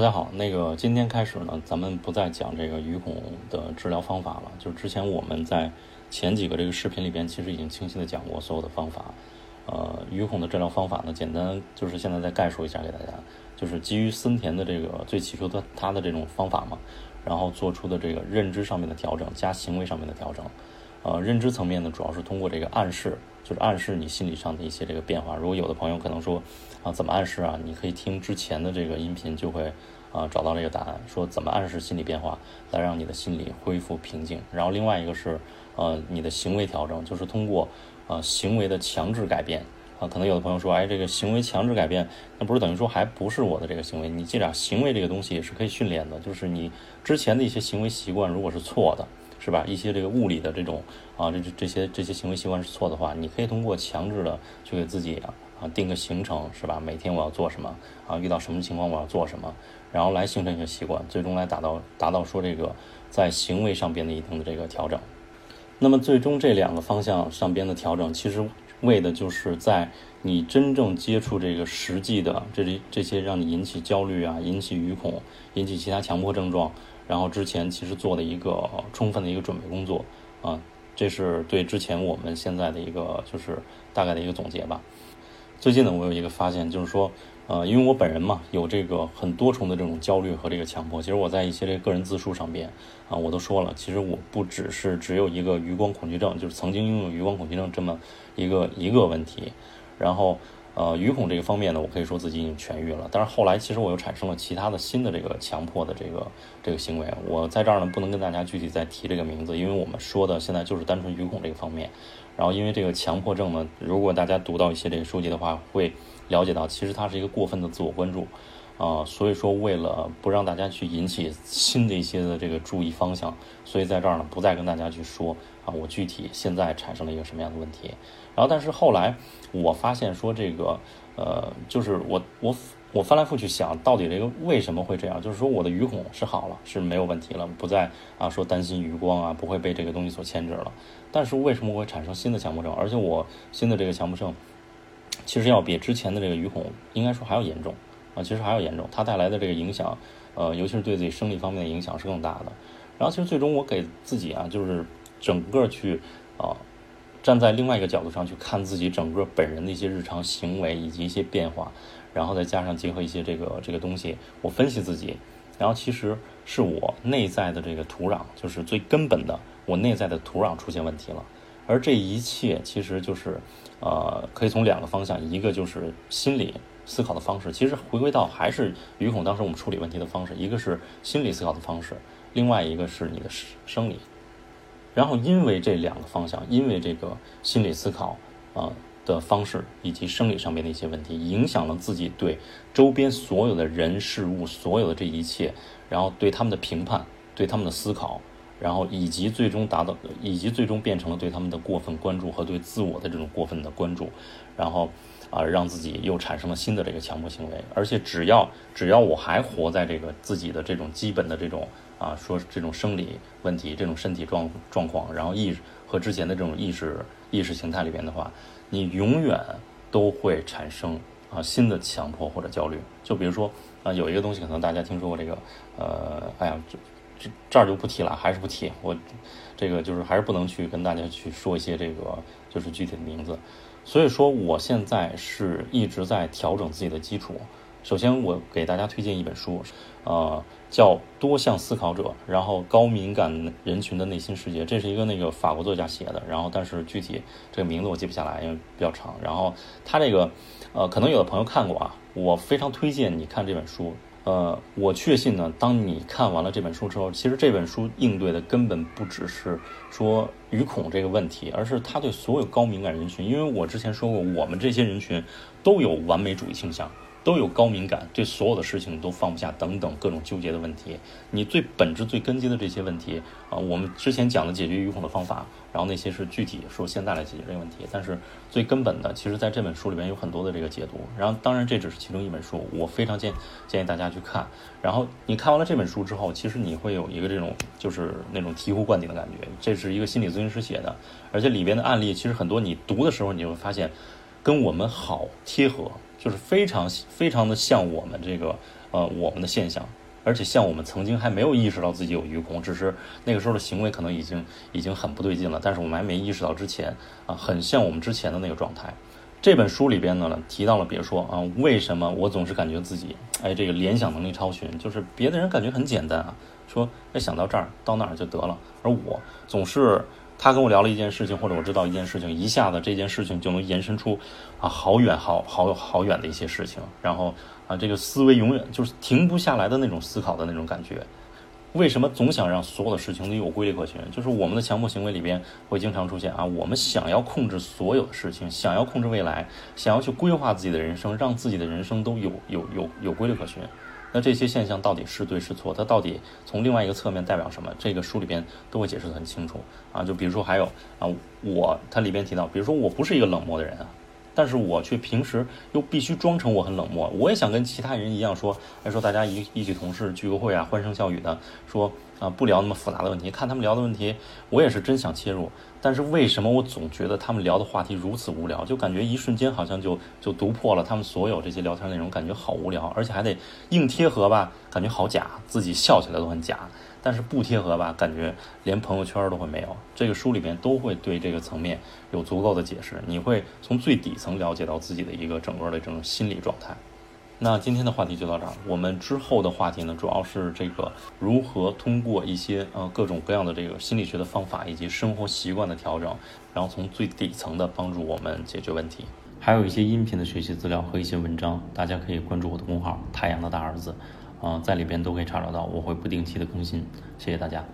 大家好，那个今天开始呢，咱们不再讲这个鱼孔的治疗方法了。就是之前我们在前几个这个视频里边，其实已经清晰的讲过所有的方法。呃，鱼孔的治疗方法呢，简单就是现在再概述一下给大家，就是基于森田的这个最起初的他的这种方法嘛，然后做出的这个认知上面的调整加行为上面的调整。呃，认知层面呢，主要是通过这个暗示，就是暗示你心理上的一些这个变化。如果有的朋友可能说啊，怎么暗示啊？你可以听之前的这个音频就会。啊，找到这个答案，说怎么暗示心理变化来让你的心理恢复平静。然后另外一个是，呃，你的行为调整，就是通过呃行为的强制改变。啊，可能有的朋友说，哎，这个行为强制改变，那不是等于说还不是我的这个行为？你记着，行为这个东西也是可以训练的，就是你之前的一些行为习惯如果是错的，是吧？一些这个物理的这种啊，这这这些这些行为习惯是错的话，你可以通过强制的去给自己啊。啊，定个行程是吧？每天我要做什么？啊，遇到什么情况我要做什么？然后来形成一个习惯，最终来达到达到说这个在行为上边的一定的这个调整。那么最终这两个方向上边的调整，其实为的就是在你真正接触这个实际的这这这些让你引起焦虑啊、引起鱼孔、引起其他强迫症状，然后之前其实做的一个充分的一个准备工作啊，这是对之前我们现在的一个就是大概的一个总结吧。最近呢，我有一个发现，就是说，呃，因为我本人嘛，有这个很多重的这种焦虑和这个强迫。其实我在一些这个个人自述上边，啊，我都说了，其实我不只是只有一个余光恐惧症，就是曾经拥有余光恐惧症这么一个一个问题。然后，呃，余恐这个方面呢，我可以说自己已经痊愈了。但是后来，其实我又产生了其他的新的这个强迫的这个这个行为。我在这儿呢，不能跟大家具体再提这个名字，因为我们说的现在就是单纯余恐这个方面。然后，因为这个强迫症呢，如果大家读到一些这个书籍的话，会了解到，其实它是一个过分的自我关注，啊，所以说为了不让大家去引起新的一些的这个注意方向，所以在这儿呢，不再跟大家去说啊，我具体现在产生了一个什么样的问题。然后，但是后来我发现说这个，呃，就是我我。我翻来覆去想，到底这个为什么会这样？就是说，我的鱼孔是好了，是没有问题了，不再啊说担心余光啊，不会被这个东西所牵制了。但是为什么会产生新的强迫症？而且我新的这个强迫症，其实要比之前的这个鱼孔应该说还要严重其实还要严重。它带来的这个影响，呃，尤其是对自己生理方面的影响是更大的。然后，其实最终我给自己啊，就是整个去啊，站在另外一个角度上去看自己整个本人的一些日常行为以及一些变化。然后再加上结合一些这个这个东西，我分析自己，然后其实是我内在的这个土壤，就是最根本的，我内在的土壤出现问题了。而这一切其实就是，呃，可以从两个方向，一个就是心理思考的方式，其实回归到还是于孔当时我们处理问题的方式，一个是心理思考的方式，另外一个是你的生理。然后因为这两个方向，因为这个心理思考，啊。的方式以及生理上面的一些问题，影响了自己对周边所有的人事物所有的这一切，然后对他们的评判，对他们的思考，然后以及最终达到，以及最终变成了对他们的过分关注和对自我的这种过分的关注，然后啊，让自己又产生了新的这个强迫行为。而且只要只要我还活在这个自己的这种基本的这种啊，说这种生理问题、这种身体状状况，然后意识和之前的这种意识意识形态里边的话。你永远都会产生啊新的强迫或者焦虑，就比如说啊有一个东西可能大家听说过这个呃哎呀这这儿就不提了，还是不提我这个就是还是不能去跟大家去说一些这个就是具体的名字，所以说我现在是一直在调整自己的基础。首先我给大家推荐一本书，呃。叫多项思考者，然后高敏感人群的内心世界，这是一个那个法国作家写的，然后但是具体这个名字我记不下来，因为比较长。然后他这个，呃，可能有的朋友看过啊，我非常推荐你看这本书。呃，我确信呢，当你看完了这本书之后，其实这本书应对的根本不只是说语恐这个问题，而是他对所有高敏感人群，因为我之前说过，我们这些人群都有完美主义倾向。都有高敏感，对所有的事情都放不下，等等各种纠结的问题。你最本质、最根基的这些问题啊，我们之前讲的解决语恐的方法，然后那些是具体说现在来解决这个问题。但是最根本的，其实在这本书里面有很多的这个解读。然后当然这只是其中一本书，我非常建建议大家去看。然后你看完了这本书之后，其实你会有一个这种就是那种醍醐灌顶的感觉。这是一个心理咨询师写的，而且里边的案例其实很多，你读的时候你就会发现跟我们好贴合。就是非常非常的像我们这个呃我们的现象。而且像我们曾经还没有意识到自己有余恐，只是那个时候的行为可能已经已经很不对劲了，但是我们还没意识到之前啊，很像我们之前的那个状态。这本书里边呢提到了，比如说啊，为什么我总是感觉自己哎这个联想能力超群，就是别的人感觉很简单啊，说哎想到这儿到那儿就得了，而我总是他跟我聊了一件事情，或者我知道一件事情，一下子这件事情就能延伸出啊好远好好好远的一些事情，然后。啊，这个思维永远就是停不下来的那种思考的那种感觉。为什么总想让所有的事情都有规律可循？就是我们的强迫行为里边会经常出现啊，我们想要控制所有的事情，想要控制未来，想要去规划自己的人生，让自己的人生都有有有有规律可循。那这些现象到底是对是错？它到底从另外一个侧面代表什么？这个书里边都会解释得很清楚啊。就比如说还有啊，我它里边提到，比如说我不是一个冷漠的人啊。但是我却平时又必须装成我很冷漠，我也想跟其他人一样说，哎，说大家一一起同事聚个会啊，欢声笑语的，说啊不聊那么复杂的问题，看他们聊的问题，我也是真想切入，但是为什么我总觉得他们聊的话题如此无聊，就感觉一瞬间好像就就读破了他们所有这些聊天内容，感觉好无聊，而且还得硬贴合吧，感觉好假，自己笑起来都很假。但是不贴合吧，感觉连朋友圈都会没有。这个书里边都会对这个层面有足够的解释，你会从最底层了解到自己的一个整个的这种心理状态。那今天的话题就到这儿，我们之后的话题呢，主要是这个如何通过一些呃各种各样的这个心理学的方法以及生活习惯的调整，然后从最底层的帮助我们解决问题。还有一些音频的学习资料和一些文章，大家可以关注我的公号“太阳的大儿子”。啊，在里边都可以查找到，我会不定期的更新，谢谢大家。